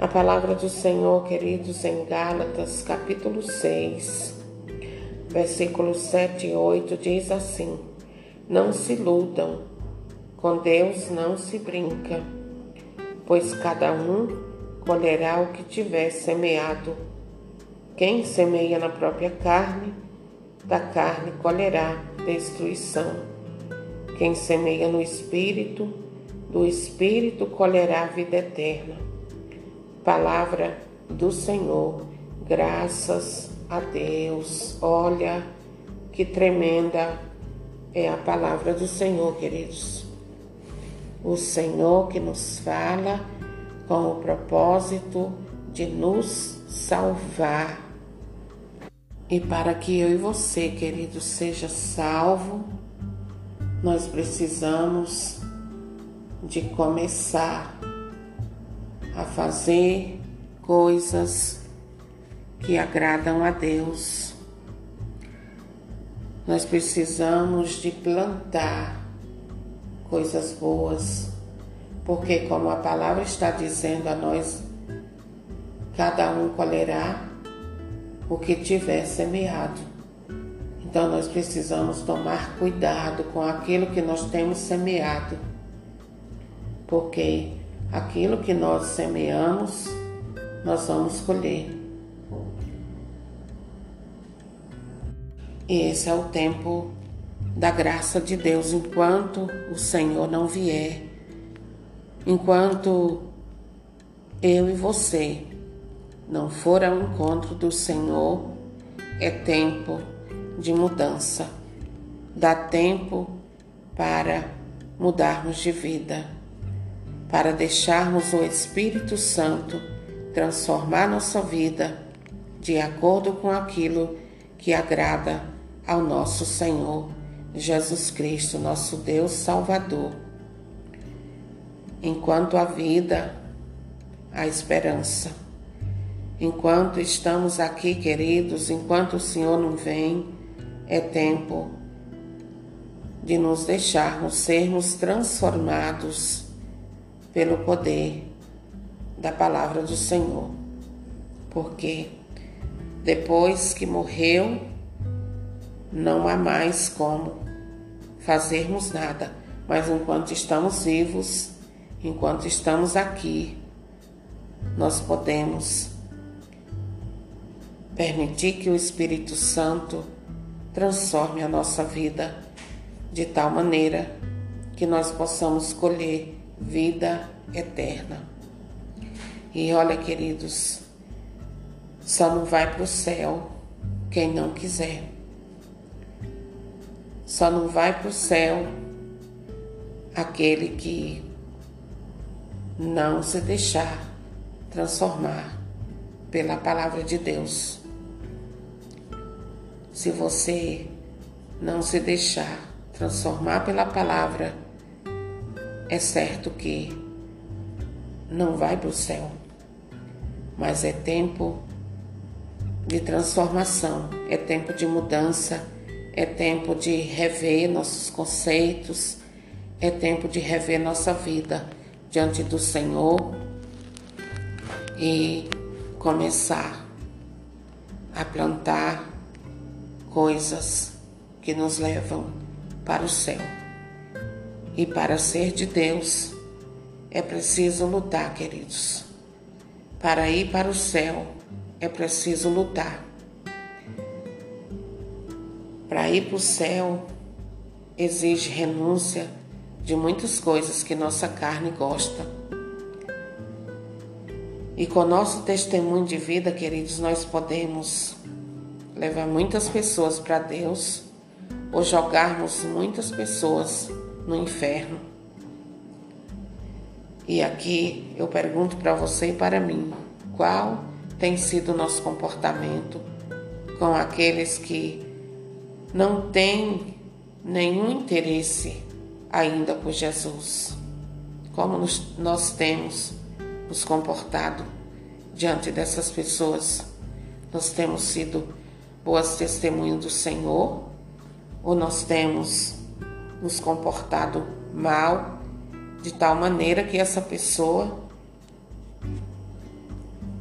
A palavra do Senhor, queridos, em Gálatas, capítulo 6, versículos 7 e 8, diz assim: Não se iludam, com Deus não se brinca, pois cada um colherá o que tiver semeado. Quem semeia na própria carne, da carne colherá destruição. Quem semeia no espírito, do espírito colherá vida eterna. Palavra do Senhor, graças a Deus. Olha que tremenda é a palavra do Senhor, queridos. O Senhor que nos fala com o propósito de nos salvar. E para que eu e você, querido, seja salvo, nós precisamos de começar a fazer coisas que agradam a Deus. Nós precisamos de plantar coisas boas, porque, como a palavra está dizendo a nós, cada um colherá o que tiver semeado. Então, nós precisamos tomar cuidado com aquilo que nós temos semeado, porque aquilo que nós semeamos, nós vamos colher. E esse é o tempo da graça de Deus enquanto o Senhor não vier, enquanto eu e você não for ao encontro do Senhor, é tempo de mudança. Dá tempo para mudarmos de vida para deixarmos o Espírito Santo transformar nossa vida de acordo com aquilo que agrada ao nosso Senhor Jesus Cristo, nosso Deus Salvador. Enquanto a vida, a esperança. Enquanto estamos aqui, queridos, enquanto o Senhor não vem, é tempo de nos deixarmos sermos transformados pelo poder da palavra do Senhor. Porque depois que morreu, não há mais como fazermos nada, mas enquanto estamos vivos, enquanto estamos aqui, nós podemos permitir que o Espírito Santo transforme a nossa vida de tal maneira que nós possamos colher vida eterna. E olha, queridos, só não vai para o céu quem não quiser. Só não vai para o céu aquele que não se deixar transformar pela palavra de Deus. Se você não se deixar transformar pela palavra, é certo que não vai para o céu, mas é tempo de transformação, é tempo de mudança, é tempo de rever nossos conceitos, é tempo de rever nossa vida diante do Senhor e começar a plantar coisas que nos levam para o céu. E para ser de Deus é preciso lutar, queridos. Para ir para o céu é preciso lutar. Para ir para o céu exige renúncia de muitas coisas que nossa carne gosta. E com nosso testemunho de vida, queridos, nós podemos levar muitas pessoas para Deus ou jogarmos muitas pessoas no inferno. E aqui eu pergunto para você e para mim: qual tem sido o nosso comportamento com aqueles que não têm nenhum interesse ainda por Jesus? Como nos, nós temos nos comportado diante dessas pessoas? Nós temos sido boas testemunhas do Senhor ou nós temos nos comportado mal, de tal maneira que essa pessoa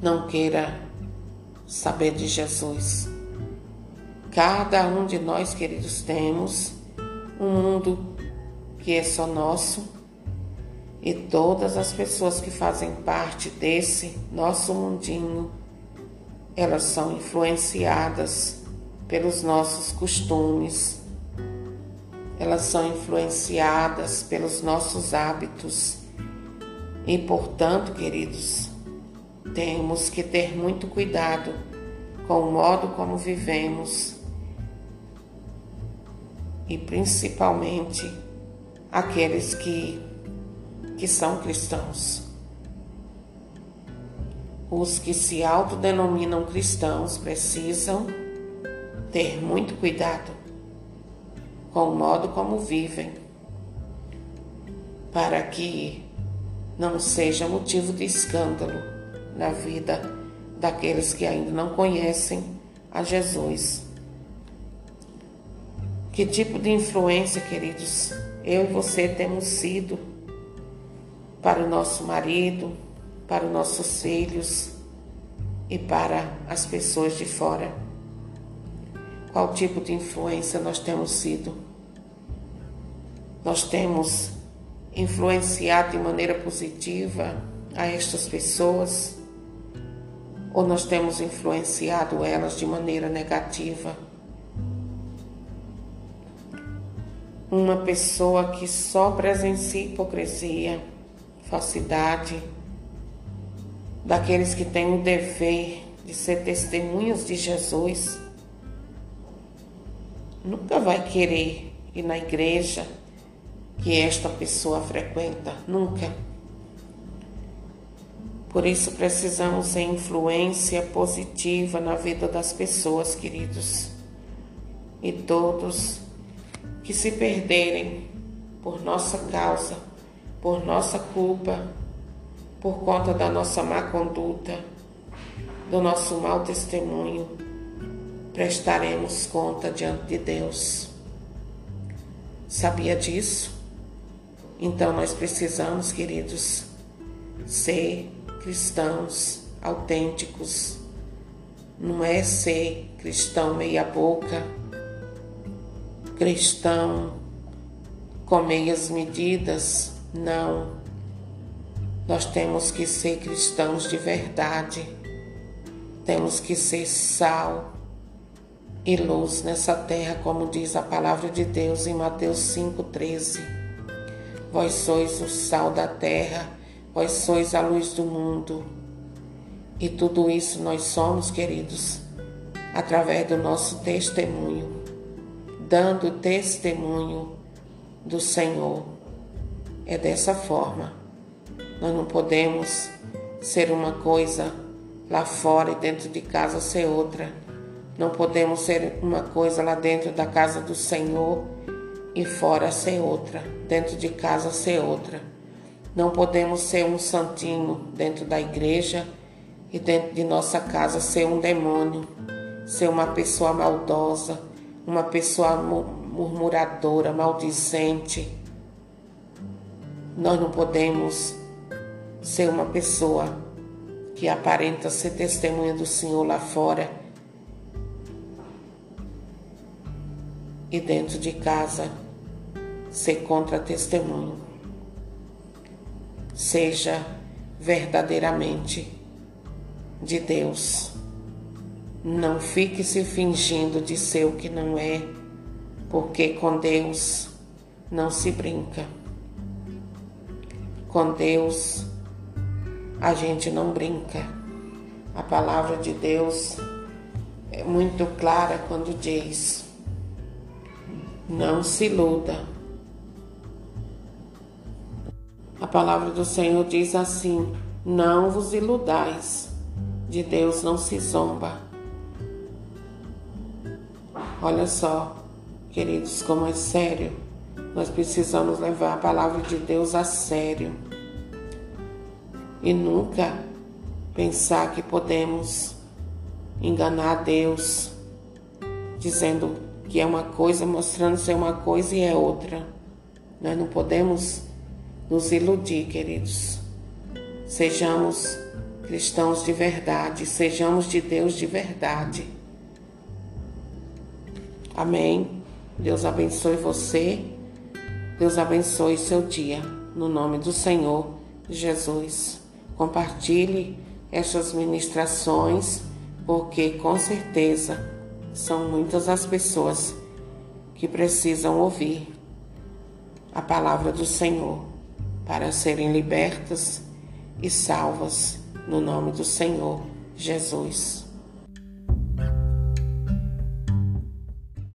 não queira saber de Jesus. Cada um de nós, queridos, temos um mundo que é só nosso e todas as pessoas que fazem parte desse nosso mundinho, elas são influenciadas pelos nossos costumes, elas são influenciadas pelos nossos hábitos. E, portanto, queridos, temos que ter muito cuidado com o modo como vivemos e principalmente aqueles que, que são cristãos. Os que se autodenominam cristãos precisam ter muito cuidado com o modo como vivem, para que não seja motivo de escândalo na vida daqueles que ainda não conhecem a Jesus. Que tipo de influência, queridos, eu e você temos sido para o nosso marido, para os nossos filhos e para as pessoas de fora? Qual tipo de influência nós temos sido? Nós temos influenciado de maneira positiva a estas pessoas ou nós temos influenciado elas de maneira negativa? Uma pessoa que só presencia hipocrisia, falsidade, daqueles que têm o dever de ser testemunhas de Jesus, nunca vai querer ir na igreja que esta pessoa frequenta, nunca. Por isso precisamos ser influência positiva na vida das pessoas, queridos. E todos que se perderem por nossa causa, por nossa culpa, por conta da nossa má conduta, do nosso mau testemunho, prestaremos conta diante de Deus. Sabia disso? Então nós precisamos, queridos, ser cristãos autênticos. Não é ser cristão meia-boca, cristão com meias medidas, não. Nós temos que ser cristãos de verdade. Temos que ser sal e luz nessa terra, como diz a palavra de Deus em Mateus 5,13. Vós sois o sal da terra, vós sois a luz do mundo. E tudo isso nós somos, queridos, através do nosso testemunho, dando testemunho do Senhor. É dessa forma. Nós não podemos ser uma coisa lá fora e dentro de casa ser outra. Não podemos ser uma coisa lá dentro da casa do Senhor e fora ser outra, dentro de casa ser outra. Não podemos ser um santinho dentro da igreja e dentro de nossa casa ser um demônio, ser uma pessoa maldosa, uma pessoa murmuradora, maldizente. Nós não podemos ser uma pessoa que aparenta ser testemunha do Senhor lá fora e dentro de casa ser contra-testemunho. Seja verdadeiramente de Deus. Não fique se fingindo de ser o que não é, porque com Deus não se brinca. Com Deus a gente não brinca. A palavra de Deus é muito clara quando diz: não se iluda A palavra do Senhor diz assim: Não vos iludais, de Deus não se zomba. Olha só, queridos, como é sério. Nós precisamos levar a palavra de Deus a sério e nunca pensar que podemos enganar Deus, dizendo que é uma coisa, mostrando ser uma coisa e é outra. Nós não podemos nos iludir, queridos. Sejamos cristãos de verdade, sejamos de Deus de verdade. Amém. Deus abençoe você. Deus abençoe seu dia. No nome do Senhor Jesus. Compartilhe estas ministrações, porque com certeza são muitas as pessoas que precisam ouvir a palavra do Senhor para serem libertas e salvas no nome do Senhor Jesus.